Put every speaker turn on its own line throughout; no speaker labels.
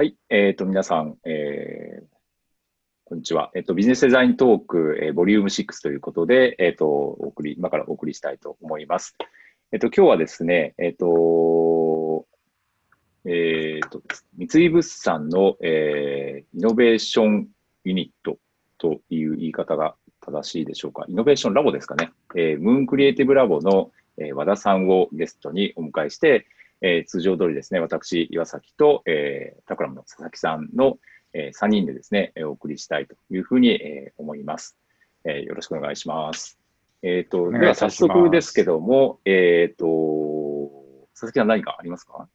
はい、えっ、と、皆さん、えー、こんにちは。えっ、と、ビジネスデザイントーク、えー、ボリューム6ということで、えっ、と、お送り、今からお送りしたいと思います。えっ、と、今日はですね、えっ、と、えっ、と、三井物産の、えー、イノベーションユニットという言い方が正しいでしょうか。イノベーションラボですかね。えー、ムーンクリエイティブラボの、え、和田さんをゲストにお迎えして、えー、通常通りですね、私、岩崎と、えー、タクラムの佐々木さんの、えー、3人でですね、お送りしたいというふうに、えー、思います、えー。よろしくお願いします。えっ、ー、と、では早速ですけども、えっ、ー、と、佐々木さん何かありますか？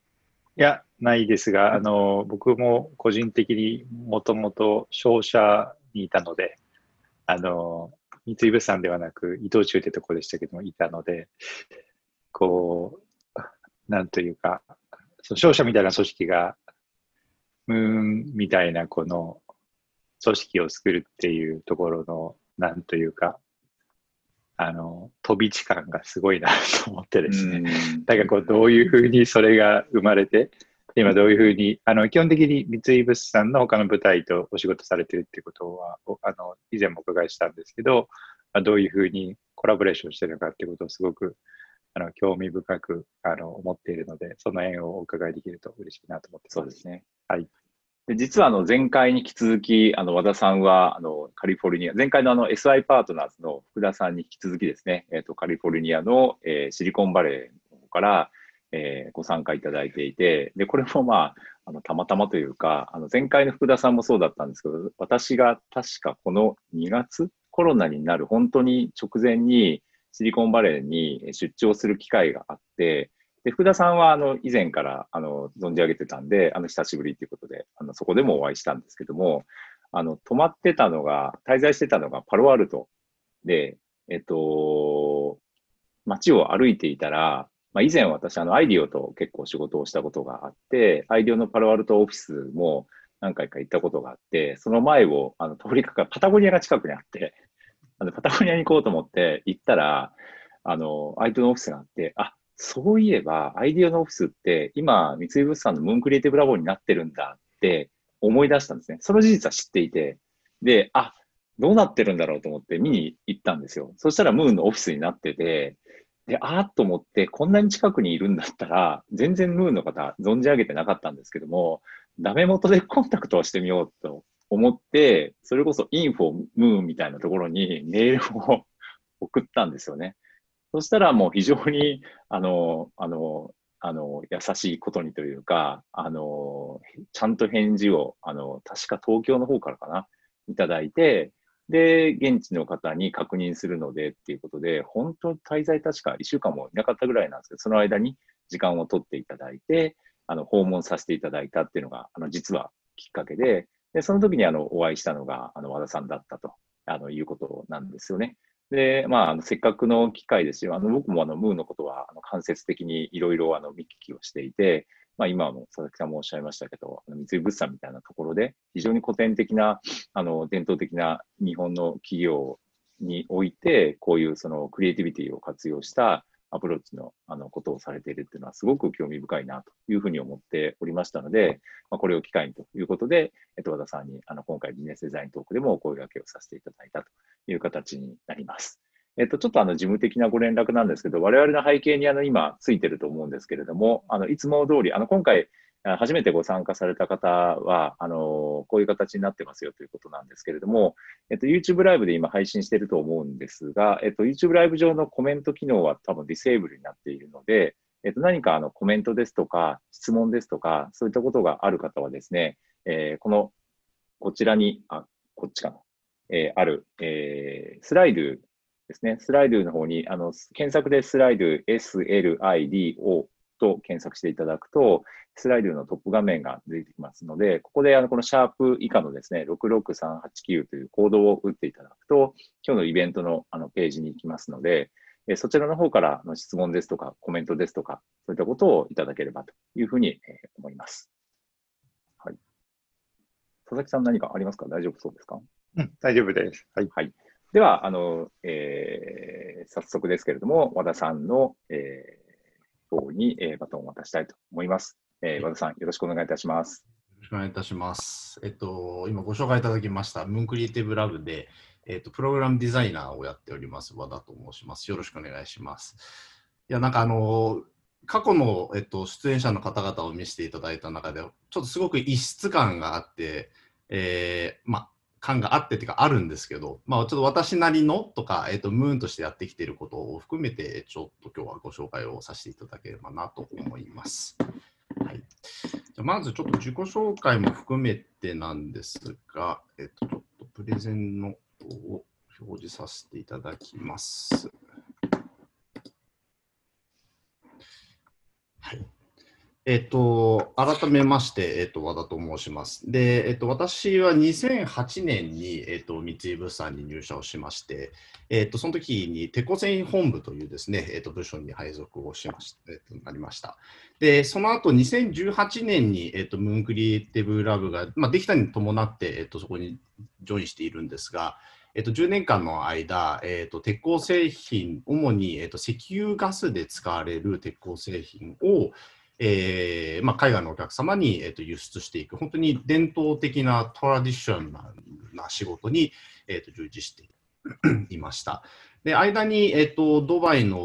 いや、ないですが、あの、僕も個人的にもともと商社にいたので、あの、三井物産ではなく、伊藤忠ってところでしたけども、いたので、こう、なんというか、その商社みたいな組織が、ムーンみたいなこの組織を作るっていうところの、なんというか、あの、飛び地感がすごいなと思ってですね。だからこう、どういうふうにそれが生まれて、今どういうふうに、あの、基本的に三井物産の他の部隊とお仕事されてるっていうことは、あの、以前もお伺いしたんですけど、どういうふうにコラボレーションしてるのかっていうことをすごくあの興味深くあの思っているので、その縁をお伺いできると嬉しいなと思って
そうですね。
はい。
で実はあの前回に引き続き、あの和田さんはあのカリフォルニア、前回のあの SI パートナーズの福田さんに引き続きですね、えー、とカリフォルニアの、えー、シリコンバレーから、えー、ご参加いただいていて、で、これもまあ、あのたまたまというか、あの前回の福田さんもそうだったんですけど、私が確かこの2月、コロナになる本当に直前に、シリコンバレーに出張する機会があって、で福田さんはあの以前からあの存じ上げてたんで、あの久しぶりということで、あのそこでもお会いしたんですけども、あの泊まってたのが、滞在してたのがパロアルトで、えっと、街を歩いていたら、まあ、以前私、あのアイディオと結構仕事をしたことがあって、アイディオのパロアルトオフィスも何回か行ったことがあって、その前をあの通りかか、パタゴニアが近くにあって、あのパタゴニアに行こうと思って行ったら、あの、アイディオのオフィスがあって、あ、そういえば、アイディオのオフィスって、今、三井物産のムーンクリエイティブラボになってるんだって思い出したんですね。その事実は知っていて、で、あ、どうなってるんだろうと思って見に行ったんですよ。そしたらムーンのオフィスになってて、で、あーっと思って、こんなに近くにいるんだったら、全然ムーンの方存じ上げてなかったんですけども、ダメ元でコンタクトをしてみようと思って、それこそインフォムーンみたいなところにメールを送ったんですよね。そしたらもう非常に、あの、あの、あの、優しいことにというか、あの、ちゃんと返事を、あの、確か東京の方からかな、いただいて、で、現地の方に確認するのでっていうことで、本当に滞在確か1週間もいなかったぐらいなんですけど、その間に時間を取っていただいて、あの、訪問させていただいたっていうのが、あの、実はきっかけで、で、その時にあの、お会いしたのが、あの、和田さんだったと、あの、いうことなんですよね。で、まあ、あのせっかくの機会ですよ。あの、僕もあの、ムーのことは、あの、間接的にいろいろ、見聞きをしていて、まあ、今も佐々木さんもおっしゃいましたけど、あの三井物産みたいなところで、非常に古典的な、あの、伝統的な日本の企業において、こういうそのクリエイティビティを活用したアプローチのあのことをされているっていうのはすごく興味深いなというふうに思っておりましたので、まあ、これを機会にということで、えっと、和田さんにあの今回ビジネスデザイントークでもお声掛けをさせていただいたという形になります。えっと、ちょっとあの事務的なご連絡なんですけど、我々の背景にあの今ついてると思うんですけれども、あのいつも通り、あの今回初めてご参加された方は、あの、こういう形になってますよということなんですけれども、えっと、YouTube ライブで今配信してると思うんですが、えっと、YouTube ライブ上のコメント機能は多分ディセーブルになっているので、えっと、何かあのコメントですとか、質問ですとか、そういったことがある方はですね、えー、この、こちらに、あ、こっちかな、えー、ある、えー、スライドですね。スライドの方に、あの、検索でスライド SLIDO と検索していただくと、スライドのトップ画面が出てきますので、ここであのこのシャープ以下のですね、66389というコードを打っていただくと、今日のイベントのあのページに行きますので、えそちらの方からの質問ですとか、コメントですとか、そういったことをいただければというふうにえ思います。はい。佐々木さん何かありますか？大丈夫そうですか？
うん、大丈夫です。はい。
はい。では、あの、えー、早速ですけれども、和田さんの、えー、方に、えー、バトンを渡したいと思います。えー、和田さん、よろしくお願いいたします。
よろ
ろしくお願いいたします。えっと、今ご紹介いただきました、ムーンクリエイティブラブで、えっと、プログラムデザイナーをやっております、和田と申します。よろしくお願いします。いや、なんかあの、過去の、えっと、出演者の方々を見せていただいた中で、ちょっとすごく異質感があって、えー、まあ、感があってっていうかあるんですけど、まあ、ちょっと私なりのとか、えっと、ムーンとしてやってきていることを含めて、ちょっと今日はご紹介をさせていただければなと思います。はい、じゃまずちょっと自己紹介も含めてなんですが、えっと、ちょっとプレゼンの方を表示させていただきます。はい。えっと、改めまして、えっと、和田と申します。で、えっと、私は2008年に、えっと、三井物産に入社をしまして、えっと、その時に、テコ繊維本部というですね、えっと、部署に配属をしましえっと、なりました。で、その後、2018年に、えっと、ムーンクリエイティブラブが、まあ、できたに伴って、えっと、そこにジョインしているんですが、えっと、10年間の間、えっと、鉄鋼製品、主に、えっと、石油ガスで使われる鉄鋼製品を、えーまあ、海外のお客様に、えーと、輸出していく、本当に伝統的なトラディショナルな仕事に、えーと、従事していました。で間に、えーと、ドバイの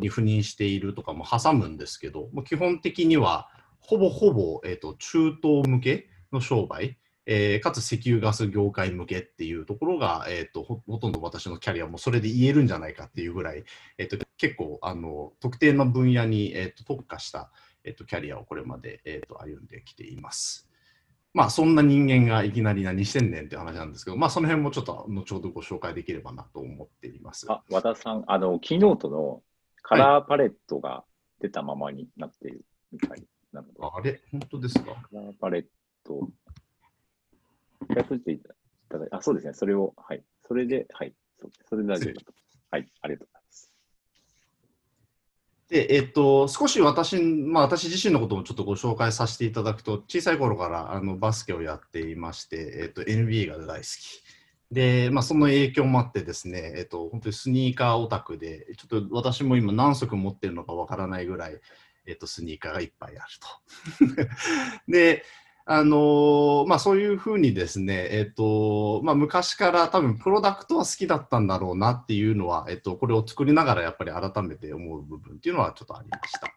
に赴任しているとかも挟むんですけど、もう基本的にはほぼほぼ、えー、と中東向けの商売、えー、かつ石油ガス業界向けっていうところが、えーと、ほとんど私のキャリアもそれで言えるんじゃないかっていうぐらい、えーと、結構あの特定の分野に、えーと、特化した、えー、とキャリアをこれまで、えー、と歩んできています。まあそんな人間がいきなり何してんねんって話なんですけど、まあその辺もちょっと後ほどご紹介できればなと思っています。
あ和田さん、あのキーノートのカラーパレットが出たままになっているみたいなので、
はい、あれ、本当ですか？カ
ラーパレット、一回閉じていただいて、あ、そうですね。それを、はい。それで、はい。そそれで大丈夫だと。はい。ありがとうございます。
で、えっと、少し私、まあ私自身のこともちょっとご紹介させていただくと、小さい頃からあのバスケをやっていまして、えっと、NBA が大好き。で、まあ、その影響もあってですね、えっと、本当にスニーカーオタクで、ちょっと私も今何足持ってるのかわからないぐらい、えっと、スニーカーがいっぱいあると。で、あの、まあ、そういうふうにですね、えっ、と、まあ、昔から多分プロダクトは好きだったんだろうなっていうのは、えっ、と、これを作りながらやっぱり改めて思う部分っていうのはちょっとありました。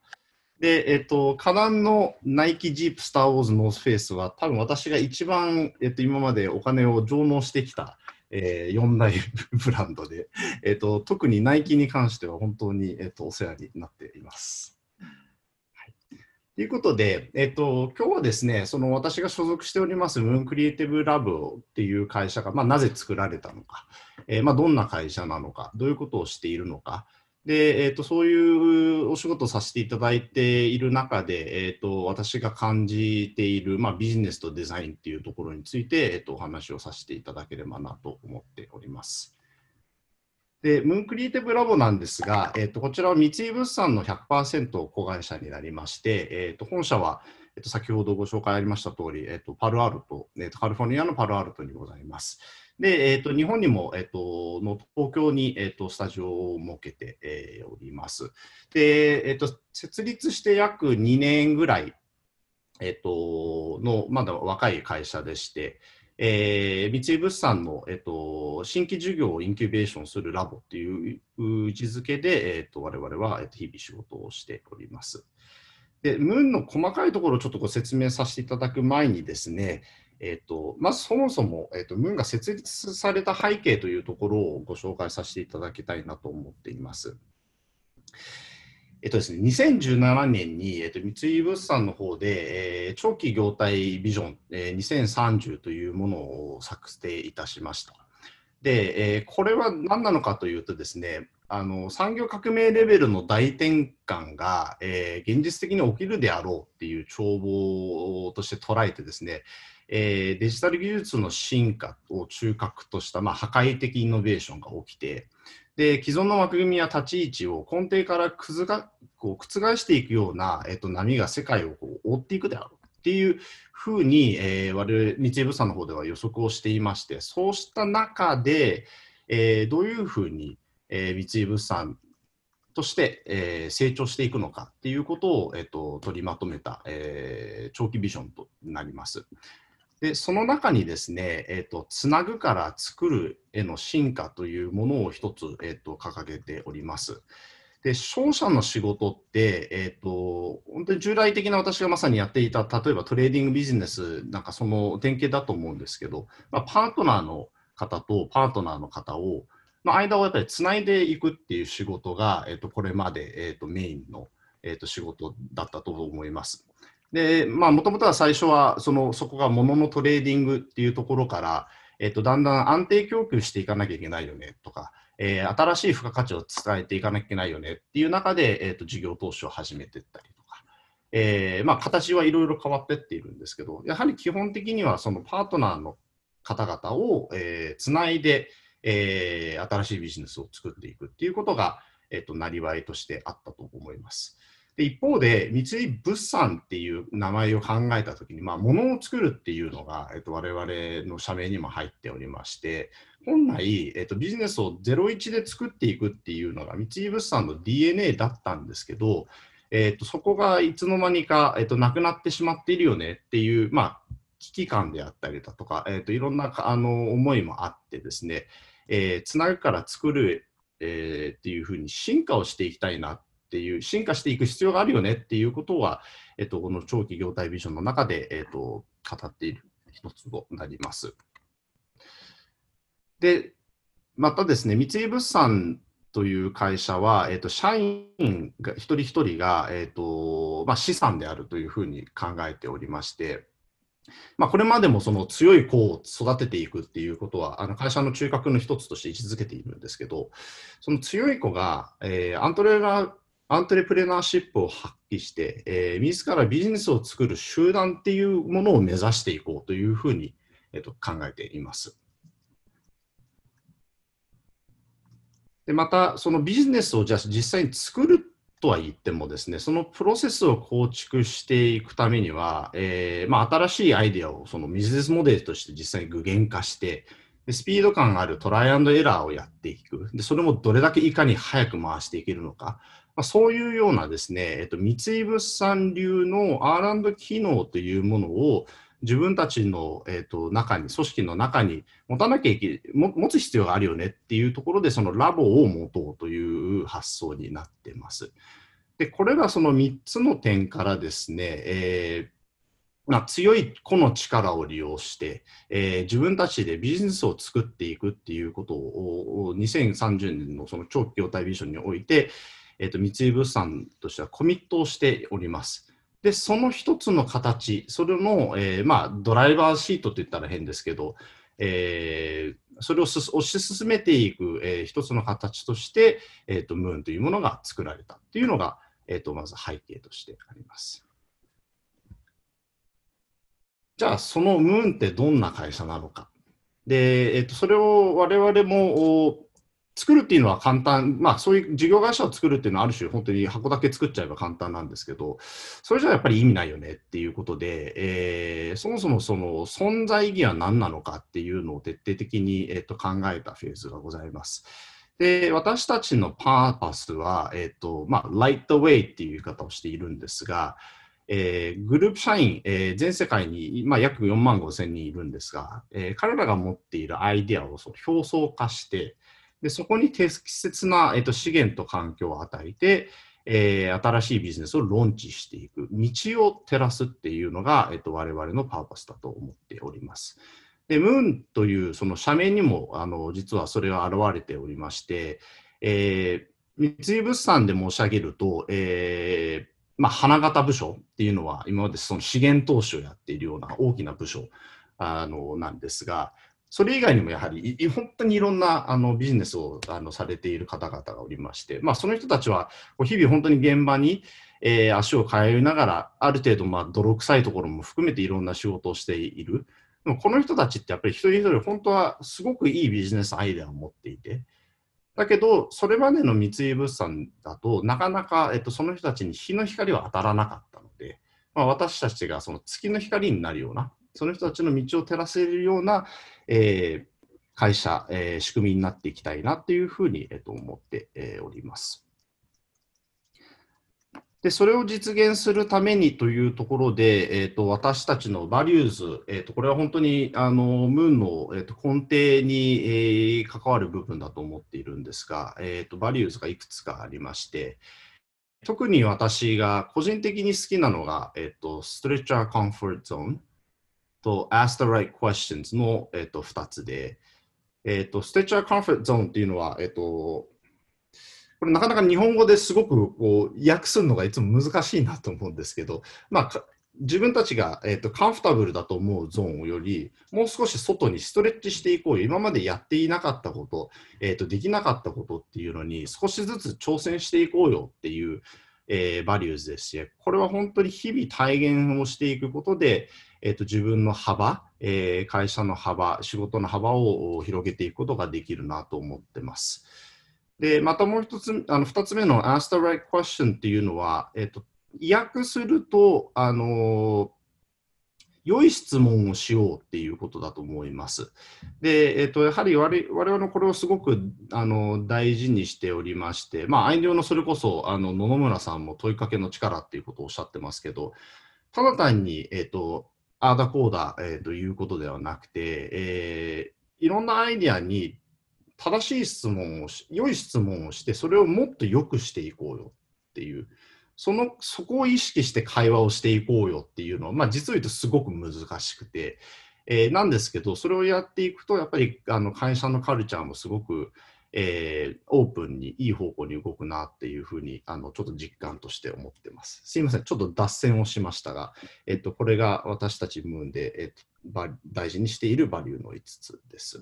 で、えっ、と、カナンのナイキ、ジープ、スター・ウォーズ、ノースフェイスは多分私が一番、えっ、と、今までお金を上納してきた、えー、4大ブランドで、えっ、と、特にナイキに関しては本当に、えっ、と、お世話になっています。ということで、えっと、今日はですね、その私が所属しておりますムーンクリエイティブラブっていう会社が、まあ、なぜ作られたのか、えー、まあ、どんな会社なのか、どういうことをしているのか、で、えっと、そういうお仕事をさせていただいている中で、えっと、私が感じている、まあ、ビジネスとデザインっていうところについて、えっと、お話をさせていただければなと思っております。で、ムーンクリエイティブラボなんですが、えーと、こちらは三井物産の100%子会社になりまして、えーと、本社は、えーと、先ほどご紹介ありました通り、えー、とパルアルト、えー、とカリフォルニアのパルアルトにございます。で、えー、と日本にも、えー、との東京に、えー、とスタジオを設けて、えー、おります。で、えー、と設立して約2年ぐらい、えー、とのまだ若い会社でして、えー、三井物産の、えっと、新規事業をインキュベーションするラボっていう位置づけで、えっと、我々はえっと日々仕事をしております。で、ムーンの細かいところをちょっとご説明させていただく前にですね、えっと、まずそもそも、えっと、ムーンが設立された背景というところをご紹介させていただきたいなと思っています。えっとですね、2017年に、えっと、三井物産の方で、えー、長期業態ビジョン、えー、2030というものを作成いたしました。で、えー、これは何なのかというとですね、あの産業革命レベルの大転換が、えー、現実的に起きるであろうっていう帳簿として捉えてですね、えー、デジタル技術の進化を中核とした、まあ、破壊的イノベーションが起きて、で既存の枠組みや立ち位置を根底からくずがこう覆していくような、えっと、波が世界をこう覆っていくであろうっていうふうに、えー、我々日英物産の方では予測をしていましてそうした中で、えー、どういうふうに、えー、三井物産として、えー、成長していくのかっていうことを、えーと、取りまとめた、えー、長期ビジョンとなります。で、その中にですね、え、ー、と、つなぐから作るへの進化というものを一つ、え、ー、と、掲げております。で、商社の仕事って、え、ー、と、本当に従来的な私がまさにやっていた、例えばトレーディングビジネスなんかその典型だと思うんですけど、まあ、パートナーの方とパートナーの方を、の間をやっぱりつないでいくっていう仕事が、え、ー、と、これまで、え、ー、と、メインの、えっ、と、仕事だったと思います。で、まあ、もともとは最初は、その、そこが物のトレーディングっていうところから、えっ、と、だんだん安定供給していかなきゃいけないよねとか、えー、新しい付加価値を伝えていかなきゃいけないよねっていう中で、えーと、事業投資を始めていったりとか、えーまあ、形はいろいろ変わってっているんですけど、やはり基本的にはそのパートナーの方々を、えー、つないで、えー、新しいビジネスを作っていくっていうことが、えーと、なりわいとしてあったと思います。で一方で、三井物産っていう名前を考えたときに、まあ、物を作るっていうのが、えっと、我々の社名にも入っておりまして、本来、えっと、ビジネスを01で作っていくっていうのが三井物産の DNA だったんですけど、えっと、そこがいつの間にか、えっと、なくなってしまっているよねっていう、まあ、危機感であったりだとか、えっと、いろんなあの思いもあってですね、えー、つなぐから作る、えー、っていうふうに進化をしていきたいなっていう、進化していく必要があるよねっていうことは、えっと、この長期業態ビジョンの中で、えっと、語っている一つとなります。で、またですね、三井物産という会社は、えーと、社員が一人一人が、えーとまあ、資産であるというふうに考えておりまして、まあ、これまでもその強い子を育てていくっていうことは、あの会社の中核の一つとして位置づけているんですけど、その強い子が、えー、アントレラアントレプレナーシップを発揮して、えー、自らビジネスを作る集団っていうものを目指していこうというふうに、えーと考えています。でまた、そのビジネスをじゃあ実際に作るとは言ってもですね、そのプロセスを構築していくためには、えー、まあ、新しいアイデアをそのビジネスモデルとして実際に具現化して、でスピード感あるトライアンドエラーをやっていく。で、それもどれだけいかに早く回していけるのか。まあ、そういうようなですね、えっと、三井物産流の R& 機能というものを、自分たちの、えーと、中に、組織の中に持たなきゃいけ持つ必要があるよねっていうところで、そのラボを持とうという発想になってます。で、これらその3つの点からですね、えーまあ、強い個の力を利用して、えー、自分たちでビジネスを作っていくっていうことを2030年のその長期業態ビジョンにおいて、えーと、三井物産としてはコミットをしております。で、その一つの形、それの、えー、まあ、ドライバーシートって言ったら変ですけど、えー、それを推し進めていく、えー、一つの形として、えーと、ムーンというものが作られたっていうのが、えーと、まず背景としてあります。じゃあ、そのムーンってどんな会社なのか。で、えーとそれを我々も作るっていうのは簡単、まあそういう事業会社を作るっていうのはある種本当に箱だけ作っちゃえば簡単なんですけど、それじゃやっぱり意味ないよねっていうことで、えー、そもそもその存在意義は何なのかっていうのを徹底的に、えー、と考えたフェーズがございます。で、私たちのパーパスは、えっ、ー、と、まあ、ライトウェイっていう言い方をしているんですが、えー、グループ社員、えー、全世界に、まあ、約4万5千人いるんですが、えー、彼らが持っているアイデアをそ表層化して、でそこに適切な、えっと、資源と環境を与えて、えー、新しいビジネスをローンチしていく、道を照らすっていうのが、えっと、我々のパーパスだと思っております。で、ムーンというその社名にも、あの、実はそれが現れておりまして、えー、三井物産で申し上げると、えー、まあ、花形部署っていうのは、今までその資源投資をやっているような大きな部署あのなんですが、それ以外にもやはり本当にいろんなあのビジネスをあのされている方々がおりまして、まあ、その人たちは日々本当に現場に、えー、足を通いながらある程度まあ泥臭いところも含めていろんな仕事をしている。でもこの人たちってやっぱり一人一人本当はすごくいいビジネスアイデアを持っていてだけどそれまでの三井物産だとなかなか、えっと、その人たちに日の光は当たらなかったので、まあ、私たちがその月の光になるようなその人たちの道を照らせるような、えー、会社、えー、仕組みになっていきたいなっていうふうに、えー、と思って、えー、おります。で、それを実現するためにというところで、えーと、私たちのバリューズ、えーと、これは本当にあのムーンの、えーと、根底に、えー、関わる部分だと思っているんですが、えー、とバリューズがいくつかありまして、特に私が個人的に好きなのが、えー、と Stretch Our Comfort Zone と Ask the Right Questions の、えー、と2つで、えー、と Stretch Our Comfort Zone っていうのは、えー、とこれなかなか日本語ですごくこう訳するのがいつも難しいなと思うんですけど、まあ、自分たちが、えーと、カンフタブルだと思うゾーンよりもう少し外にストレッチしていこうよ。今までやっていなかったこと、えーと、できなかったことっていうのに少しずつ挑戦していこうよっていう、えー、バリューズですしこれは本当に日々体現をしていくことで、えーと自分の幅、えー、会社の幅仕事の幅を広げていくことができるなと思ってます。で、またもう一つ、あの二つ目の Ask the right question っていうのは、えっ、と、訳すると、あの良い質問をしようっていうことだと思います。で、えっと、やはり我々のこれをすごくあの大事にしておりまして、まあ、アイデオのそれこそあの野々村さんも問いかけの力っていうことをおっしゃってますけど、ただ単に、えっと、ああだこうだ、えー、ということではなくて、えー、いろんなアイディアに正しい質問をし、良い質問をして、それをもっと良くしていこうよっていう、その、そこを意識して会話をしていこうよっていうのは、まあ実を言うとすごく難しくて、えー、なんですけど、それをやっていくと、やっぱりあの会社のカルチャーもすごく、えー、オープンにいい方向に動くなっていうふうにあのちょっと実感として思ってます。すいません、ちょっと脱線をしましたが、えっと、これが私たちムーンで、えっと、大事にしているバリューの5つです。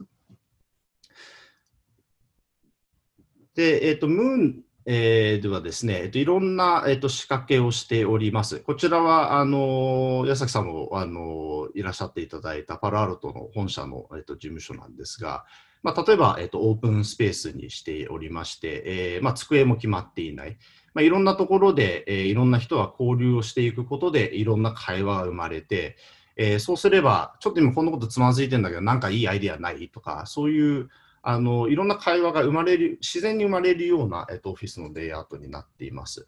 で、えっ、と、ムーン、えー、ではですね、えっ、と、いろんな、えっ、と、仕掛けをしております。こちらは、あの、矢崎さんも、あの、いらっしゃっていただいたパラアルトの本社の、えっと、事務所なんですが、まあ、例えば、えっと、オープンスペースにしておりまして、えーまあ、机も決まっていない。まあ、いろんなところで、えー、いろんな人が交流をしていくことで、いろんな会話が生まれて、えー、そうすれば、ちょっと今こんなことつまずいてるんだけど、なんかいいアイディアないとか、そういう、あのいろんな会話が生まれる、自然に生まれるような、えっと、オフィスのレイアウトになっています。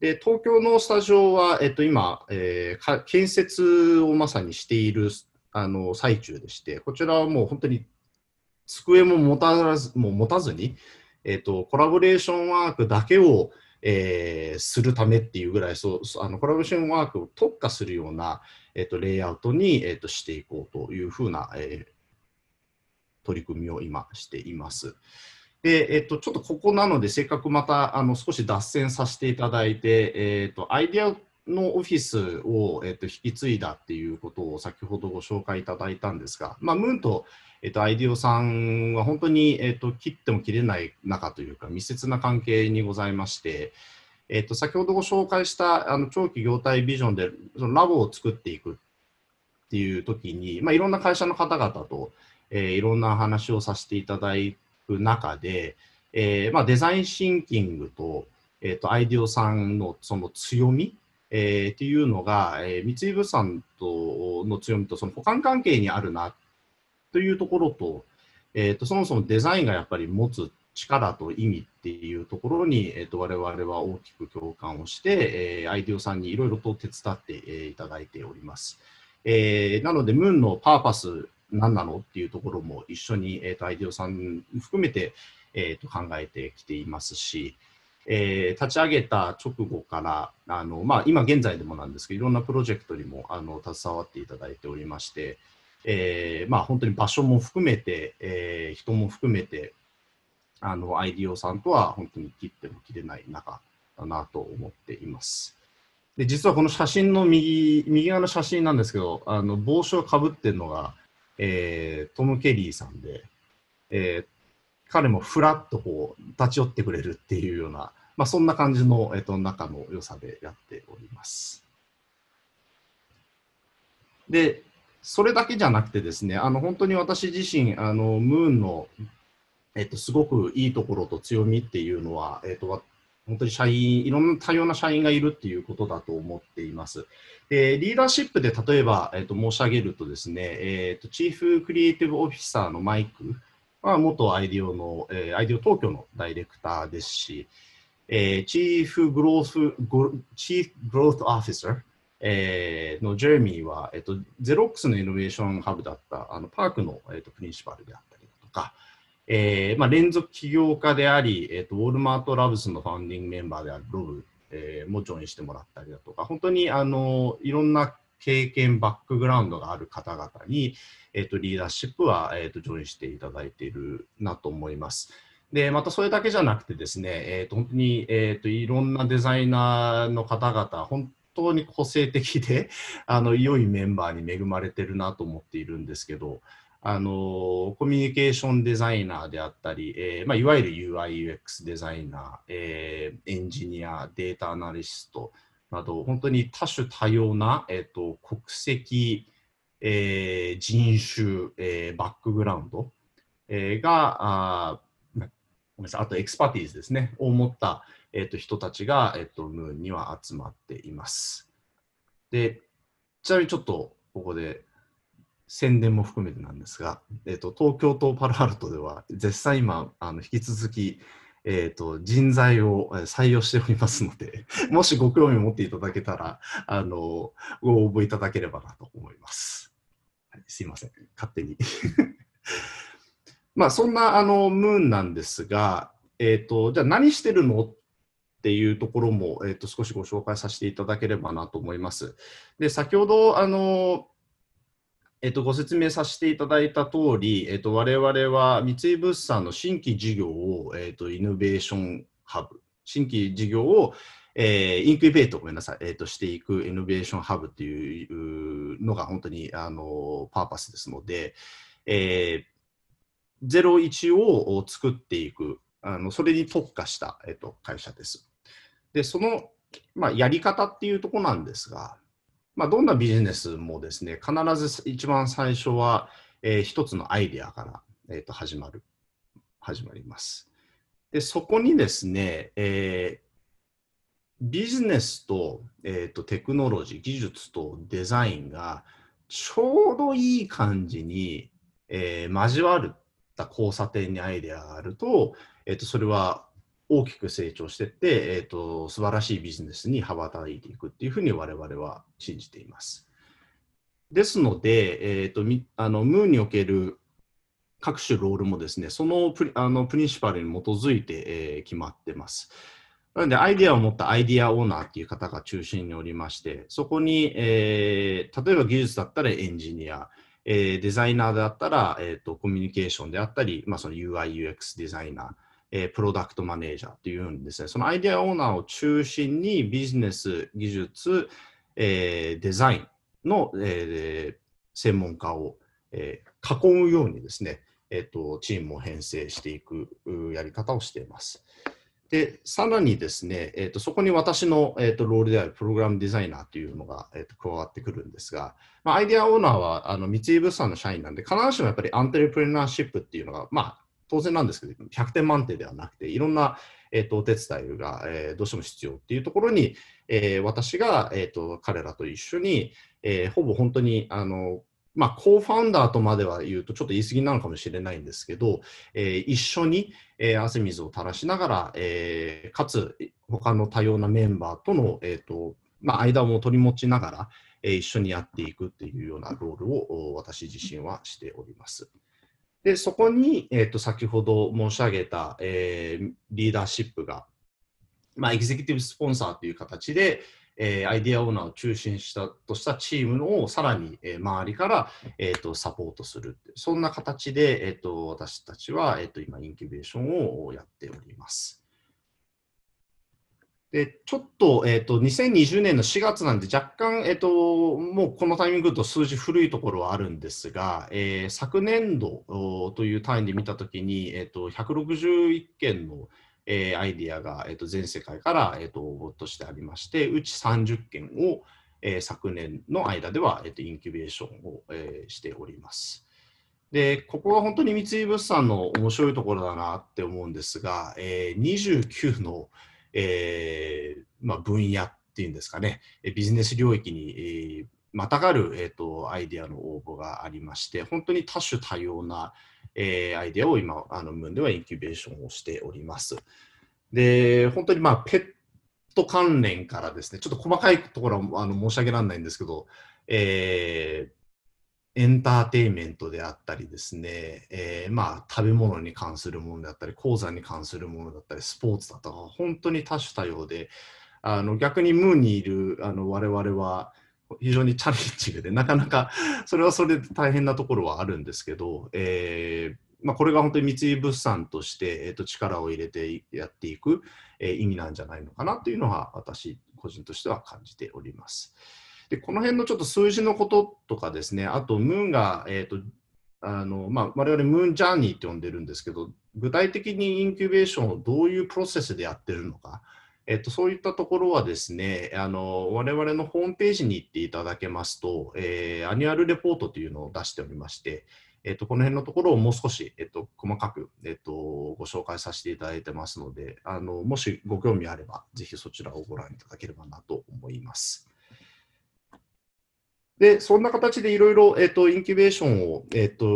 で東京のスタジオは、えっと、今、えー、建設をまさにしているあの最中でして、こちらはもう本当に机も持たずもう持たずに、えっと、コラボレーションワークだけを、えー、するためっていうぐらいそうあのコラボレーションワークを特化するような、えっと、レイアウトに、えっと、していこうというふうな、えー、取り組みを今しています。で、えっと、ちょっとここなので、せっかくまたあの少し脱線させていただいて、えっと、アイデアのオフィスを、えっと、引き継いだっていうことを先ほどご紹介いただいたんですが、まあ、ムーンと、えっと、アイディオさんは本当に、えっと、切っても切れない仲というか密接な関係にございまして、えっと、先ほどご紹介したあの長期業態ビジョンでそのラボを作っていくっていう時に、まあ、いろんな会社の方々と、えー、いろんな話をさせていただく中で、えーまあ、デザインシンキングと,、えーと、アイディオさんのその強み、えー、っていうのが、えー、三井物産との強みとその補完関係にあるなというところと,、えーと、そもそもデザインがやっぱり持つ力と意味っていうところに、えーと、我々は大きく共感をして、えー、アイディオさんにいろいろと手伝って、えー、いただいております。えー、なので、ムーンのパーパス何なのっていうところも一緒に、えーと、アイディオさん含めて、えーと、考えてきていますし、えー、立ち上げた直後からあの、まあ、今現在でもなんですけどいろんなプロジェクトにもあの携わっていただいておりまして、えーまあ、本当に場所も含めて、えー、人も含めてあのアイディオさんとは本当に切っても切れない仲だなと思っています。で実はこの写真の右右側の写真なんですけどあの帽子をかぶってるのがえー、トム・ケリーさんで、えー、彼もふらっとこう立ち寄ってくれるっていうような、まあ、そんな感じの、えーと、仲の良さでやっております。で、それだけじゃなくてですね、あの本当に私自身、あのムーンの、えっと、すごくいいところと強みっていうのは、えっと、本当に社員、いろんな多様な社員がいるっていうことだと思っています。でリーダーシップで例えば、えーと、申し上げるとですね、えーと、 Chief Creative Officer のマイクは元 IDEO の、えー、 IDEO 東京のダイレクターですし、えー、 Chief Growth、Chief Growth Officer、えー、のジェレミーは、えっと、ゼロックスのイノベーションハブだったあのパークの、えっと、 principal であったりだとか、えーまあ、連続起業家であり、えっと、ウォルマート・ラブスのファンディングメンバーであるロブ、えー、もジョインしてもらったりだとか、本当にあのいろんな経験、バックグラウンドがある方々に、えっと、リーダーシップは、えっと、ジョインしていただいているなと思います。で、またそれだけじゃなくてですね、えっと、本当に、えっと、いろんなデザイナーの方々、本当に個性的で、あの、良いメンバーに恵まれてるなと思っているんですけど、あのコミュニケーションデザイナーであったり、えーまあ、いわゆる UI/UX デザイナー、えー、エンジニア、データアナリストなど、本当に多種多様な、えーと、国籍、えー、人種、えー、バックグラウンド、えー、があごめんなさい、あと expertise ですね、を持った、えーと、人たちが、えーと、ムーンには集まっています。で、ちなみにちょっとここで宣伝も含めてなんですが、えーと、東京とパロアルトでは絶賛今、あの引き続き、えーと、人材を採用しておりますので、もしご興味を持っていただけたら、あのご応募いただければなと思います。はい、すいません、勝手に。まあ、そんなあのムーンなんですが、えーと、じゃあ何してるのっていうところも、えーと少しご紹介させていただければなと思います。で先ほどあのえっと、ご説明させていただいた通り、えっと、我々は三井物産の新規事業を、えっと、イノベーションハブ、新規事業を、えー、インクイベートごめんなさい、えー、としていくイノベーションハブっていうのが本当にあのパーパスですので、えー、01を作っていく、あのそれに特化した、えー、と会社です。で、その、まあ、やり方っていうところなんですが、まあ、どんなビジネスもですね、必ず一番最初は、えー、一つのアイデアから、えー、と始まる、始まります。で、そこにですね、えー、ビジネスと,、えーと、テクノロジー、技術とデザインがちょうどいい感じに、えー、交わった交差点にアイデアがあると、えーとそれは大きく成長していって、えーと、素晴らしいビジネスに羽ばたいていくっていうふうに我々は信じています。ですので、えーと、あのムーにおける各種ロールもですね、そのプリあのプリンシパルに基づいて、えー、決まってます。なので、アイデアを持ったアイデアオーナーっていう方が中心におりまして、そこに、えー、例えば技術だったらエンジニア、えー、デザイナーであったら、えーと、コミュニケーションであったり、まあ、その UI、UX デザイナー、えー、プロダクトマネージャーっていうんですね、そのアイデアオーナーを中心にビジネス、技術、えー、デザインの、えー、専門家を、えー、囲うようにですね、えーと、チームを編成していくやり方をしています。で、さらにですね、えーと、そこに私の、えーと、ロールであるプログラムデザイナーというのが、えー、と加わってくるんですが、まあ、アイデアオーナーはあの三井物産の社員なんで、必ずしもやっぱりアンテレプレナーシップっていうのが、まあ、当然なんですけど、100点満点ではなくて、いろんな、えーと、お手伝いが、えー、どうしても必要っていうところに、えー、私が、えーと、彼らと一緒に、えー、ほぼ本当にあの、まあ、コーファウンダーとまでは言うとちょっと言い過ぎなのかもしれないんですけど、えー、一緒に、えー、汗水を垂らしながら、えー、かつ他の多様なメンバーとの、えーとまあ、間も取り持ちながら、えー、一緒にやっていくっていうようなロールを私自身はしております。で、そこに、えーと、先ほど申し上げた、えー、リーダーシップが、まあ、エグゼクティブスポンサーという形で、えー、アイディアオーナーを中心したとしたチームをさらに、えー、周りから、えーと、サポートするそんな形で、えーと、私たちは、えーと今、インキュベーションをやっております。で、ちょっと、え、ー、と、2020年の4月なんで若干、え、ー、と、もうこのタイミングと数字古いところはあるんですが、えー、昨年度という単位で見たときに、えっ、と、161件の、えアイディアが、えっと、全世界から、えっと、応募としてありまして、うち30件を、え昨年の間では、えっと、インキュベーションを、えしております。で、ここが本当に三井物産の面白いところだなって思うんですが、え29の、えーまあ、分野っていうんですかね、ビジネス領域に、えー、またがる、えーと、アイデアの応募がありまして、本当に多種多様な、えー、アイデアを今、あのムーンではインキュベーションをしております。で、本当にまあ、ペット関連からですね、ちょっと細かいところはあの申し上げられないんですけど、えーエンターテインメントであったりですね、えー、まあ食べ物に関するものであったり、鉱山に関するものだったり、スポーツだとか、本当に多種多様で、あの逆にムーンにいるあの我々は非常にチャレンジングで、なかなかそれはそれで大変なところはあるんですけど、えーまあ、これが本当に三井物産として、えー、と力を入れてやっていく、えー、意味なんじゃないのかなというのは私個人としては感じております。でこの辺のちょっと数字のこととかですね、あとムーンが、えーとあのまあ、我々ムーンジャーニーって呼んでるんですけど、具体的にインキュベーションをどういうプロセスでやってるのか、えっと、そういったところはですね、あの我々のホームページに行っていただけますと、えー、アニュアルレポートというのを出しておりまして、えっと、この辺のところをもう少し、えっと、細かく、えっと、ご紹介させていただいてますので、あのもしご興味あれば、ぜひそちらをご覧いただければなと思います。で、そんな形でいろいろ、えっと、インキュベーションを、えっと、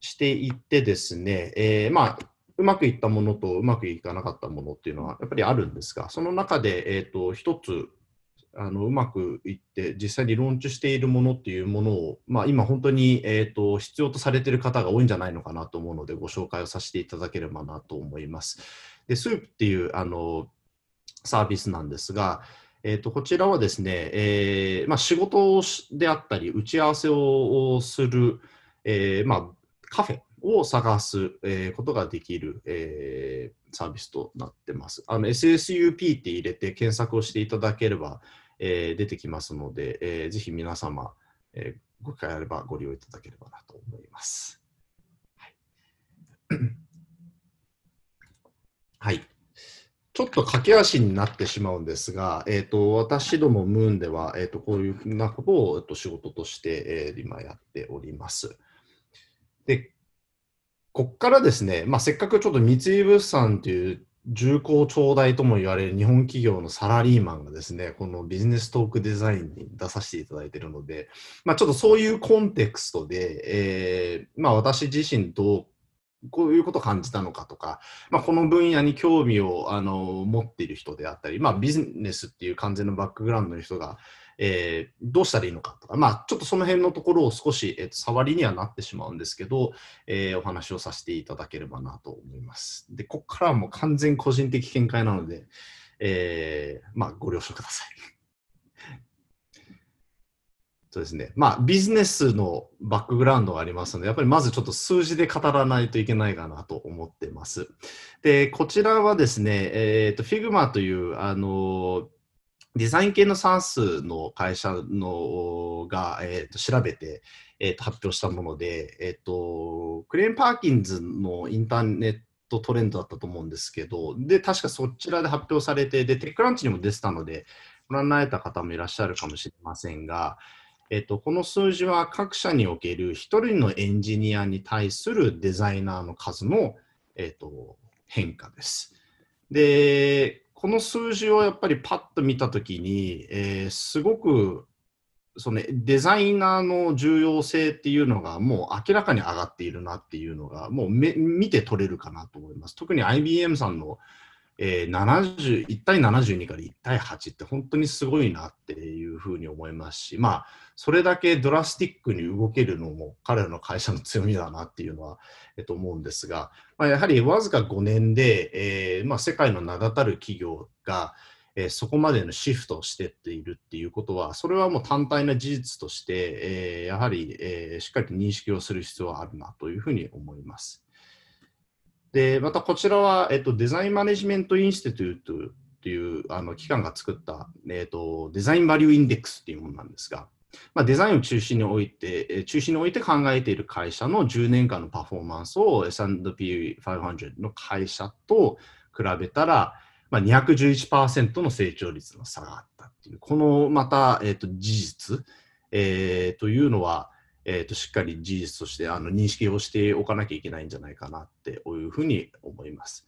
していってですね、えー、まあ、うまくいったものとうまくいかなかったものっていうのはやっぱりあるんですが、その中で、えーと、一つあのうまくいって実際にローンチしているものっていうものを、まあ、今本当に、えーと、必要とされている方が多いんじゃないのかなと思うのでご紹介をさせていただければなと思います。でスープっていうあのサービスなんですが、えーと、こちらはですね、えーまあ、仕事であったり打ち合わせをする、えーまあ、カフェを探す、え、ことができる、え、サービスとなってます。あの SSUP って入れて検索をしていただければ、え、出てきますので、えー、ぜひ皆様、え、ご機会あればご利用いただければなと思います。はい。はい、ちょっと駆け足になってしまうんですが、えーと、私どもムーンでは、えーと、こういうふうなことを、えーと、仕事として、えー、今やっております。でこっからですね、まあ、せっかくちょっと三井物産という重厚長大とも言われる日本企業のサラリーマンがですね、このビジネストークデザインに出させていただいているので、まあ、ちょっとそういうコンテクストで、えー、まあ、私自身どうこういうことを感じたのかとか、まあ、この分野に興味をあの持っている人であったり、まあ、ビジネスっていう完全なバックグラウンドの人が、えー、どうしたらいいのかとか、まあ、ちょっとその辺のところを少し、えー、と触りにはなってしまうんですけど、えー、お話をさせていただければなと思います。で、ここからはもう完全個人的見解なので、えー、まあ、ご了承ください。そうですね。まあ、ビジネスのバックグラウンドがありますので、やっぱりまずちょっと数字で語らないといけないかなと思ってます。で、こちらはですね、えっ、ー、と、Figma という、あのデザイン系の算数の会社のが、えー、と調べて、えー、と発表したもので、えーと、クレーン・パーキンズのインターネットトレンドだったと思うんですけど、で、確かそちらで発表されて、で、テックランチにも出てたので、ご覧になれた方もいらっしゃるかもしれませんが、えっと、この数字は各社における1人のエンジニアに対するデザイナーの数の、えっと、変化です。で、この数字をやっぱりパッと見たときに、えー、すごくそのデザイナーの重要性っていうのがもう明らかに上がっているなっていうのがもう見て取れるかなと思います。特に IBM さんのえー、70 1対72から1対8って本当にすごいなっていうふうに思いますし、まあ、それだけドラスティックに動けるのも彼らの会社の強みだなっていうのは、えっと、思うんですが、まあ、やはりわずか5年で、えーまあ、世界の名だたる企業が、えー、そこまでのシフトをしてっているっていうことは、それはもう単体な事実として、えー、やはり、えー、しっかりと認識をする必要はあるなというふうに思います。で、またこちらは、えっと、デザインマネジメントインスティテュートというあの機関が作った、えっと、デザインバリューインデックスというものなんですが、まあ、デザインを中心に置いて、中心に置いて考えている会社の10年間のパフォーマンスを S&P500 の会社と比べたら、まあ、211%の成長率の差があったっていう、このまた、えー、と事実、えー、というのは、えー、としっかり事実としてあの認識をしておかなきゃいけないんじゃないかなっていうふうに思います。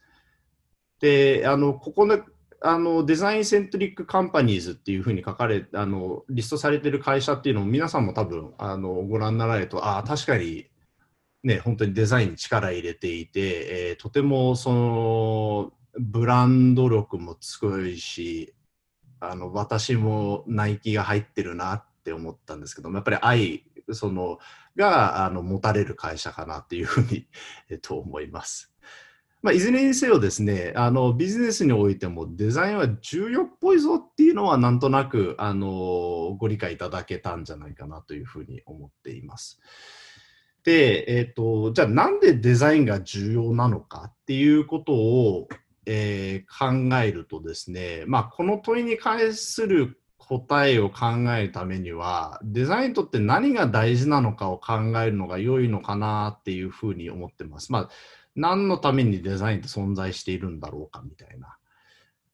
で、あのここのあのデザインセントリックカンパニーズっていうふうに書かれあのリストされてる会社っていうのを皆さんも多分あのご覧になられるとああ確かにね本当にデザインに力入れていて、えー、とてもそのブランド力も強いし、あの私もナイキが入ってるなって思ったんですけども、やっぱり愛そのがあの持たれる会社かなっていうふうに、えっと、思います。まあ、いずれにせよですね、あのビジネスにおいてもデザインは重要っぽいぞっていうのはなんとなくあのご理解いただけたんじゃないかなというふうに思っています。で、えっ、ー、と、じゃあなんでデザインが重要なのかっていうことを、えー、考えるとですね、まあ、この問いに関する答えを考えるためには、デザインにとって何が大事なのかを考えるのが良いのかなっていうふうに思ってます。まあ何のためにデザインって存在しているんだろうかみたいな。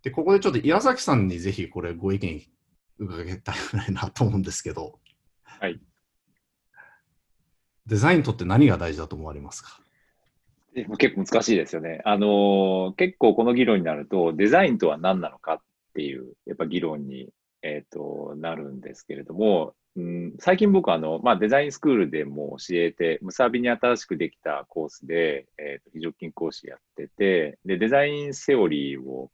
で、ここでちょっと岩崎さんにぜひこれご意見伺いたいなと思うんですけど。
はい。
デザインにとって何が大事だと思われますか？
結構難しいですよね。あのー、結構この議論になると、デザインとは何なのかっていう、やっぱ議論に、えっ、ー、と、なるんですけれども、うん、最近僕あの、まあ、デザインスクールでも教えて、ムサビに新しくできたコースで、えーと、非常勤講師やってて、で、デザインセオリーを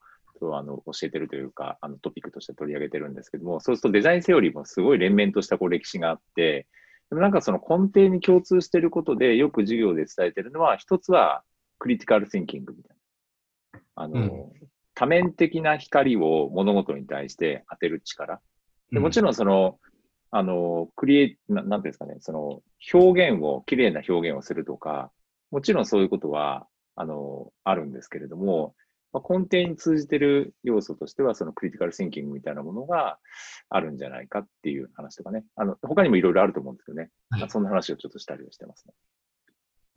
あの教えてるというか、あのトピックとして取り上げてるんですけども、そうするとデザインセオリーもすごい連綿としたこう歴史があって、でもなんかその根底に共通してることで、よく授業で伝えてるのは、一つはクリティカル・シンキングみたいな。あの、うん、多面的な光を物事に対して当てる力。でもちろんその、うんあの、クリエイ、ななんていうんですかね、その、表現を、綺麗な表現をするとか、もちろんそういうことは、あの、あるんですけれども、まあ、根底に通じてる要素としては、そのクリティカルシンキングみたいなものがあるんじゃないかっていう話とかね、あの、他にもいろいろあると思うんですけどね、はい、そんな話をちょっとしたりはしてますね。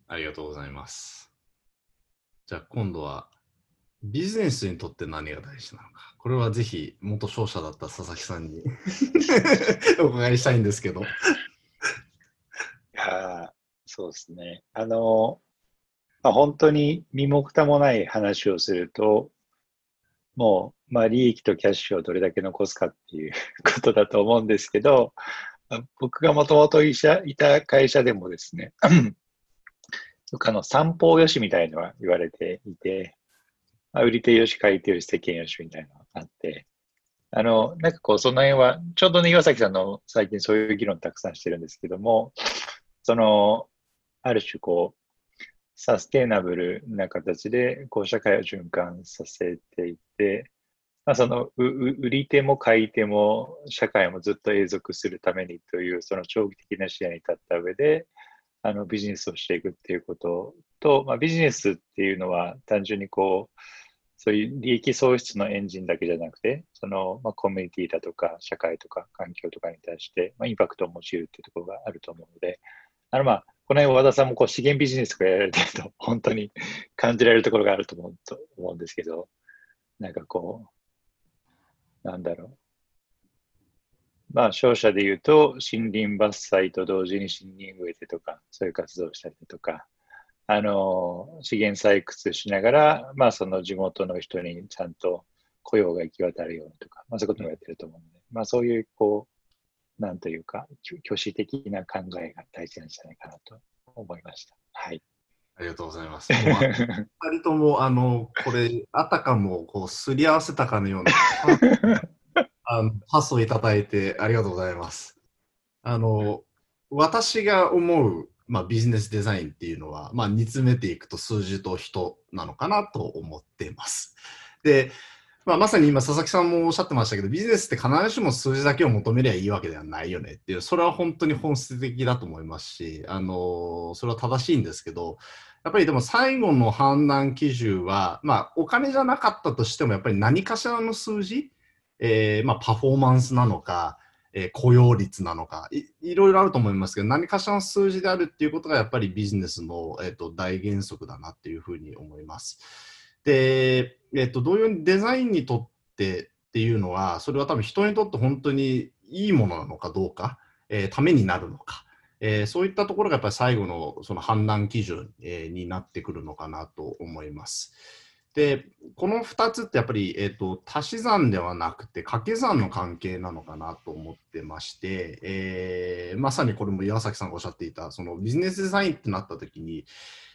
ありがとうございます。じゃあ今度はビジネスにとって何が大事なのか。これはぜひ元商社だった佐々木さんに お伺いしたいんですけど。い
やそうですね。あの、まあ、本当に身も蓋もない話をすると、もう、まあ、利益とキャッシュをどれだけ残すかっていう ことだと思うんですけど、僕がもともといた会社でもですね、あの三方よしみたいのは言われていて、まあ、売り手よし、買い手よし、世間よしみたいなのがあって、あの、なんかこう、その辺は、ちょうどね、岩崎さんの最近そういう議論たくさんしてるんですけども、その、ある種こう、サステイナブルな形で、こう、社会を循環させていて、まあ、その売り手も買い手も社会もずっと永続するためにというその長期的な視野に立った上であのビジネスをしていくっていうことと、まあ、ビジネスっていうのは単純にこうそういう利益創出のエンジンだけじゃなくて、その、まあ、コミュニティだとか、社会とか環境とかに対して、まあ、インパクトを持ち得るっていうところがあると思うので、あの、まあ、この辺和田さんもこう資源ビジネスとかやられてると、本当に感じられるところがあると思うと思うんですけど、なんかこう、なんだろう。まあ、商社で言うと、森林伐採と同時に森林植えてとか、そういう活動をしたりとか、あの、資源採掘しながら、まあ、その地元の人にちゃんと雇用が行き渡るようにとか、まあ、そういうこともやってると思うので、まあ、そういう、こう、なんというか、挙手的な考えが大事なんじゃないかなと思いました。はい。
ありがとうございます。二人とも、あの、これ、あたかも、こう、すり合わせたかのような、あの、パスをいただいてありがとうございます。あの、私が思うまあ、ビジネスデザインっていうのは、まあ、煮詰めていくと数字と人なのかなと思ってます。で、まあ、まさに今佐々木さんもおっしゃってましたけどビジネスって必ずしも数字だけを求めりゃいいわけではないよねっていうそれは本当に本質的だと思いますし、あのそれは正しいんですけどやっぱりでも最後の判断基準は、まあ、お金じゃなかったとしてもやっぱり何かしらの数字、えーまあ、パフォーマンスなのかえー、雇用率なのかい、いろいろあると思いますけど、何かしらの数字であるっていうことがやっぱりビジネスの、えーと、大原則だなっていうふうに思います。で、えーと、同様にデザインにとってっていうのは、それは多分人にとって本当にいいものなのかどうか、えー、ためになるのか、えー、そういったところがやっぱり最後のその判断基準、えー、になってくるのかなと思います。で、この2つってやっぱり、えーと、足し算ではなくて掛け算の関係なのかなと思ってまして、えー、まさにこれも岩崎さんがおっしゃっていたそのビジネスデザインってなった時に、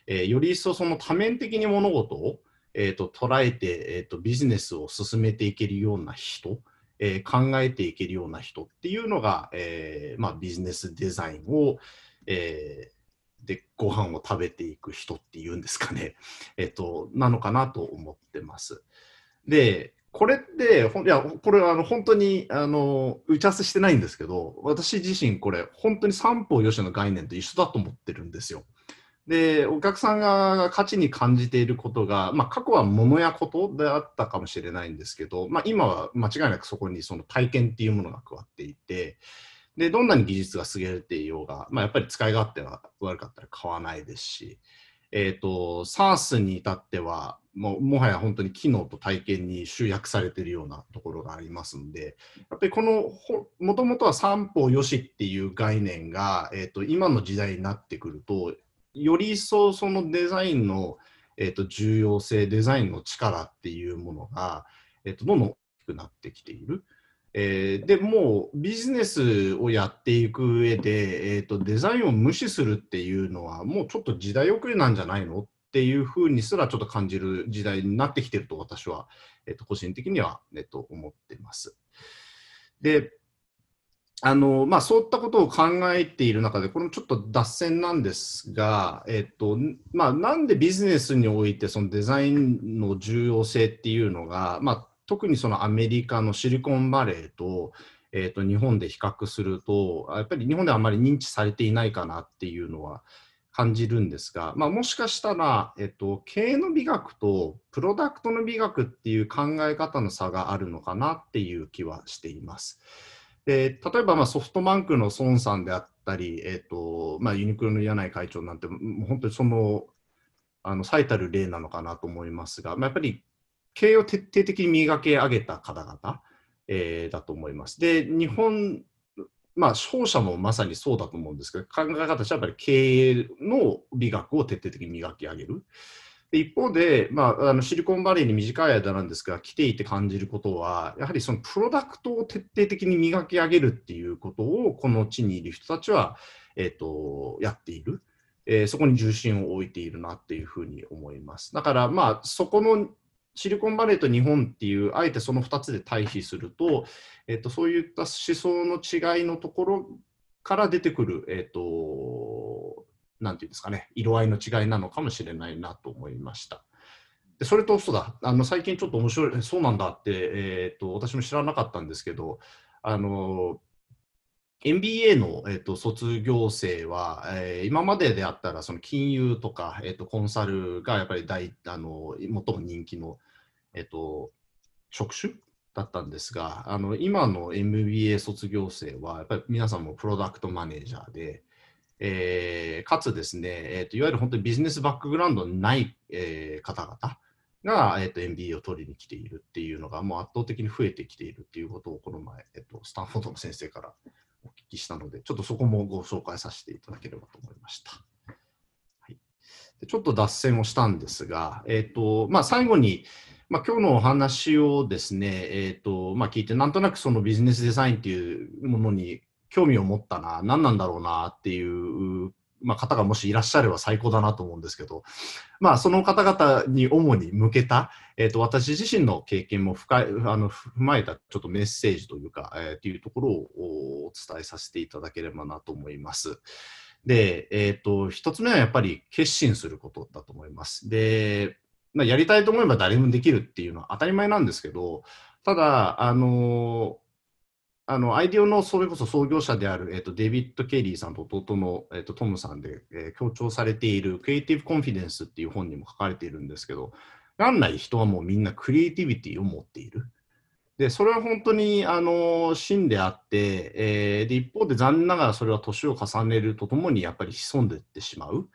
えー、より一層その多面的に物事を、えーと、捉えて、えーと、ビジネスを進めていけるような人、えー、考えていけるような人っていうのが、えーまあ、ビジネスデザインを、えー、でご飯を食べていく人っていうんですかね、えーと、なのかなと思ってます。で、これって、ほいや、これはあの本当にあの打ち合わせしてないんですけど、私自身これ、本当に三方よしの概念と一緒だと思ってるんですよ。で、お客さんが価値に感じていることが、まあ、過去は物やことであったかもしれないんですけど、まあ、今は間違いなくそこにその体験っていうものが加わっていて、で、どんなに技術が優れていようが、まあ、やっぱり使い勝手が悪かったら買わないですし、えっ、ー、と、SARS に至っては、もうもはや本当に機能と体験に集約されているようなところがありますので、やっぱりこの、もともとは三方よしっていう概念が、えっ、ー、と、今の時代になってくると、より一層そのデザインの、えーと、重要性、デザインの力っていうものが、えーと、どんどん大きくなってきている。えー、でもうビジネスをやっていく上で、えーと、デザインを無視するっていうのはもうちょっと時代遅れなんじゃないのっていうふうにすらちょっと感じる時代になってきてると私は、えー、と個人的には、えー、と思ってます。で、あのまあ、そういったことを考えている中で、これもちょっと脱線なんですが、えっとまあ、なんでビジネスにおいてそのデザインの重要性っていうのが、まあ、特にそのアメリカのシリコンバレーと,、えっと日本で比較すると、やっぱり日本ではあまり認知されていないかなっていうのは感じるんですが、まあ、もしかしたら、えっと、経営の美学とプロダクトの美学っていう考え方の差があるのかなっていう気はしています。で例えばまあソフトバンクの孫さんであったり、えーとまあ、ユニクロの柳井会長なんて、もう本当にそのあの最たる例なのかなと思いますが、まあ、やっぱり経営を徹底的に磨き上げた方々、えー、だと思います。で、日本、まあ、商社もまさにそうだと思うんですけど、考え方としてはやっぱり経営の美学を徹底的に磨き上げる。で一方で、まあ、あのシリコンバレーに短い間なんですが、来ていて感じることは、やはりそのプロダクトを徹底的に磨き上げるっていうことを、この地にいる人たちは、えーと、やっている、えー、そこに重心を置いているなっていうふうに思います。だから、まあ、そこのシリコンバレーと日本っていう、あえてその2つで対比すると、えーと、そういった思想の違いのところから出てくる、えーとなんていうんですかね、色合いの違いなのかもしれないなと思いました。でそれと、そうだ、あの最近ちょっと面白い、そうなんだって、えーと、私も知らなかったんですけど、あの MBA の、えーと、卒業生は、えー、今までであったらその金融とか、えーと、コンサルがやっぱり大あの最も人気の、えー、と職種だったんですがあの今の MBA 卒業生はやっぱり皆さんもプロダクトマネージャーで、えー、かつですね、えーと、いわゆる本当にビジネスバックグラウンドのない、えー、方々が、えー、MBA を取りに来ているっていうのがもう圧倒的に増えてきているっていうことをこの前、えーと、スタンフォードの先生からお聞きしたので、ちょっとそこもご紹介させていただければと思いました。はい、でちょっと脱線をしたんですが、えーとまあ、最後に、まあ、今日のお話をですね、えーとまあ、聞いて、なんとなくそのビジネスデザインっていうものに興味を持ったな、何なんだろうなっていう、まあ、方がもしいらっしゃれば最高だなと思うんですけど、まあ、その方々に主に向けた、えーと、私自身の経験も深いあの踏まえたちょっとメッセージというか、えー、っていうところをお伝えさせていただければなと思います。で、えっ、ー、と、一つ目はやっぱり決心することだと思います。で、まあ、やりたいと思えば誰もできるっていうのは当たり前なんですけど、ただ、あのあのアイディオのそれこそ創業者である、えーと、デビッド・ケリーさんと弟の、えーと、トムさんで、えー、強調されているクリエイティブ・コンフィデンスっていう本にも書かれているんですけど、元来人はもうみんなクリエイティビティを持っている。で、それは本当に、あの、真であって、えー、で、一方で残念ながらそれは年を重ねるとともにやっぱり潜んでいってしまう。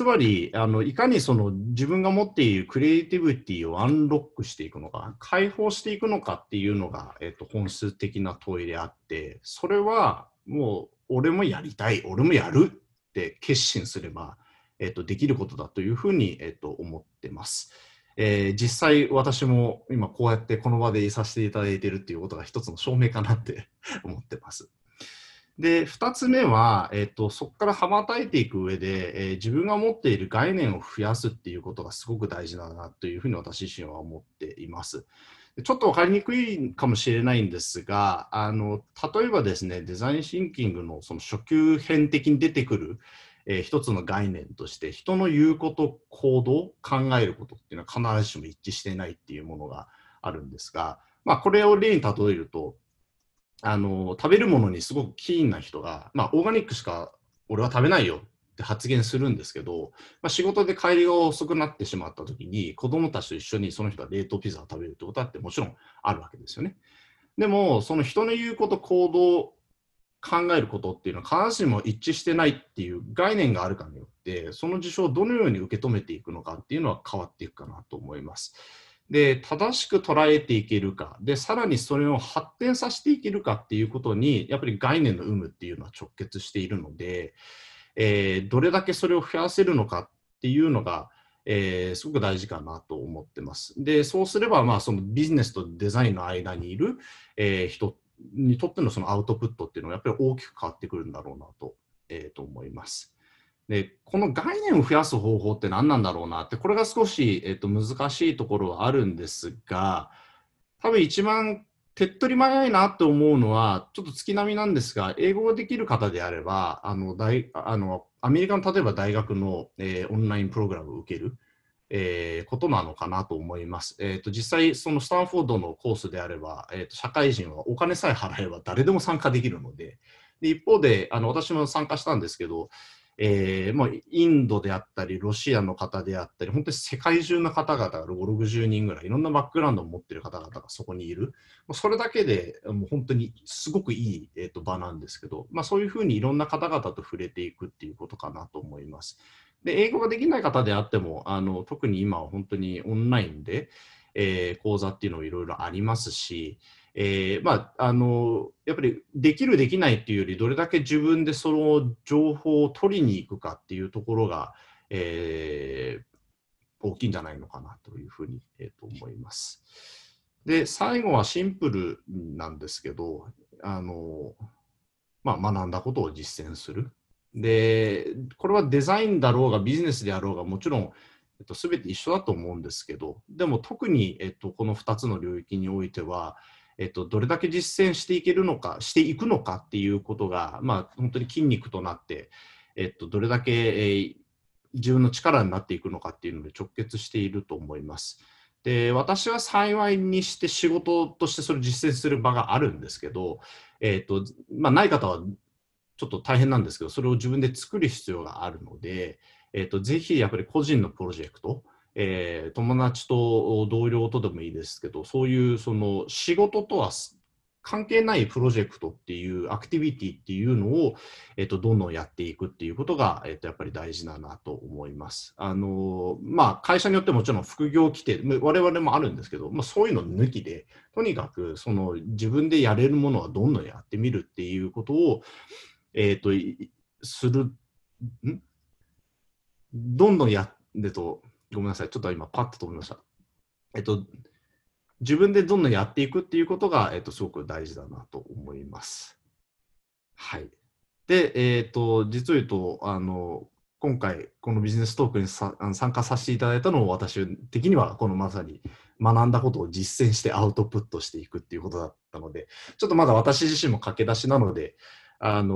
つまりあのいかにその自分が持っているクリエイティビティをアンロックしていくのか解放していくのかっていうのが、えーと、本質的な問いであってそれはもう俺もやりたい俺もやるって決心すれば、えーと、できることだというふうに、えーと、思ってます。えー、実際私も今こうやってこの場でいさせていただいているっていうことが一つの証明かなって思ってます。で、2つ目は、えっと、そこから羽ばたいていく上で、えー、自分が持っている概念を増やすっていうことがすごく大事だなというふうに私自身は思っています。ちょっと分かりにくいかもしれないんですが、あの例えばですね、デザインシンキングのその初級編的に出てくる、えー、一つの概念として、人の言うこと、行動、考えることっていうのは必ずしも一致していないっていうものがあるんですが、まあ、これを例に例えると、あの食べるものにすごくキーンな人が、まあ、オーガニックしか俺は食べないよって発言するんですけど、まあ、仕事で帰りが遅くなってしまった時に子供たちと一緒にその人は冷凍ピザを食べるってことだってもちろんあるわけですよね。でもその人の言うこと行動考えることっていうのは必ずしも一致してないっていう概念があるかによってその事象をどのように受け止めていくのかっていうのは変わっていくかなと思います。で正しく捉えていけるかでさらにそれを発展させていけるかっていうことにやっぱり概念の有無っていうのは直結しているので、えー、どれだけそれを増やせるのかっていうのが、えー、すごく大事かなと思ってます。でそうすれば、まあ、そのビジネスとデザインの間にいる、えー、人にとってのそのアウトプットっていうのはやっぱり大きく変わってくるんだろうなと,、えー、と思います。でこの概念を増やす方法って何なんだろうなってこれが少し、えっと、難しいところはあるんですが多分一番手っ取り早いなって思うのはちょっと月並みなんですが英語ができる方であればあの大あのアメリカの例えば大学の、えー、オンラインプログラムを受ける、えー、ことなのかなと思います。えーと、実際、そのスタンフォードのコースであれば、えーと社会人はお金さえ払えば誰でも参加できるので、で一方であの私も参加したんですけど、えー、もうインドであったり、ロシアの方であったり、本当に世界中の方々が5、60人ぐらい、いろんなバックグラウンドを持っている方々がそこにいる。それだけでもう本当にすごくいい、えー、と場なんですけど、まあ、そういうふうにいろんな方々と触れていくっていうことかなと思います。で英語ができない方であっても、あの特に今は本当にオンラインで、えー、講座っていうのもいろいろありますし、えー、まあ、あのやっぱりできるできないっていうよりどれだけ自分でその情報を取りに行くかっていうところが、えー、大きいんじゃないのかなというふうに、えー、と思います。で最後はシンプルなんですけどあの、まあ、学んだことを実践する。でこれはデザインだろうがビジネスであろうがもちろんえっと、全て一緒だと思うんですけど、でも特に、えっと、この2つの領域においては、えっと、どれだけ実践していけるのか、していくのかっていうことが、まあ、本当に筋肉となって、えっと、どれだけ、えー、自分の力になっていくのかっていうので直結していると思います。で私は幸いにして仕事としてそれを実践する場があるんですけど、えーとまあ、ない方はちょっと大変なんですけどそれを自分で作る必要があるので、えーとぜひやっぱり個人のプロジェクトえー、友達と同僚とでもいいですけど、そういうその仕事とは関係ないプロジェクトっていうアクティビティっていうのを、えっと、どんどんやっていくっていうことが、えっと、やっぱり大事だなと思います。あのまあ、会社によってもちろん副業規定、我々もあるんですけど、まあ、そういうの抜きで、とにかくその自分でやれるものはどんどんやってみるっていうことを、えっと、する、ん？どんどんやってと、ごめんなさい、ちょっと今、パッと飛びました。えっと、自分でどんどんやっていくっていうことが、えっと、すごく大事だなと思います。はい。で、えっ、と、実を言うと、あの、今回、このビジネストークにさ参加させていただいたのを私的には、このまさに学んだことを実践してアウトプットしていくっていうことだったので、ちょっとまだ私自身も駆け出しなので、あの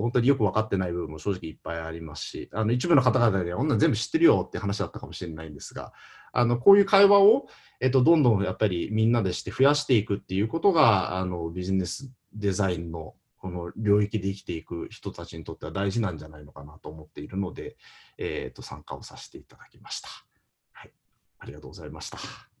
本当によく分かってない部分も正直いっぱいありますし、あの一部の方々で、女全部知ってるよって話だったかもしれないんですが、あのこういう会話を、えっと、どんどんやっぱりみんなでして増やしていくっていうことが、あのビジネスデザインのこの領域で生きていく人たちにとっては大事なんじゃないのかなと思っているので、えー、と参加をさせていただきました。はい、ありがとうございました。